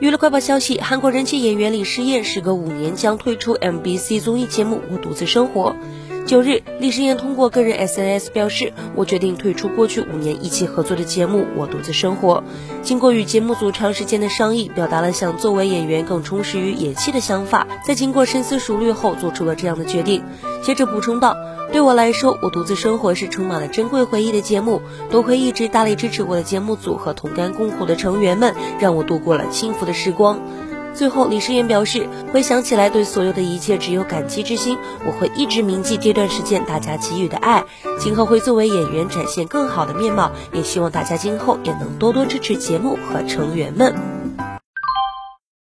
娱乐快报消息：韩国人气演员李诗妍时隔五年将退出 MBC 综艺节目《我独自生活》。九日，李诗妍通过个人 SNS 表示：“我决定退出过去五年一起合作的节目《我独自生活》。经过与节目组长时间的商议，表达了想作为演员更充实于演戏的想法。在经过深思熟虑后，做出了这样的决定。”接着补充道：“对我来说，《我独自生活》是充满了珍贵回忆的节目。多亏一直大力支持我的节目组和同甘共苦的成员们，让我度过了幸福的时光。”最后，李诗妍表示，回想起来，对所有的一切只有感激之心。我会一直铭记这段时间大家给予的爱，今后会作为演员展现更好的面貌，也希望大家今后也能多多支持节目和成员们。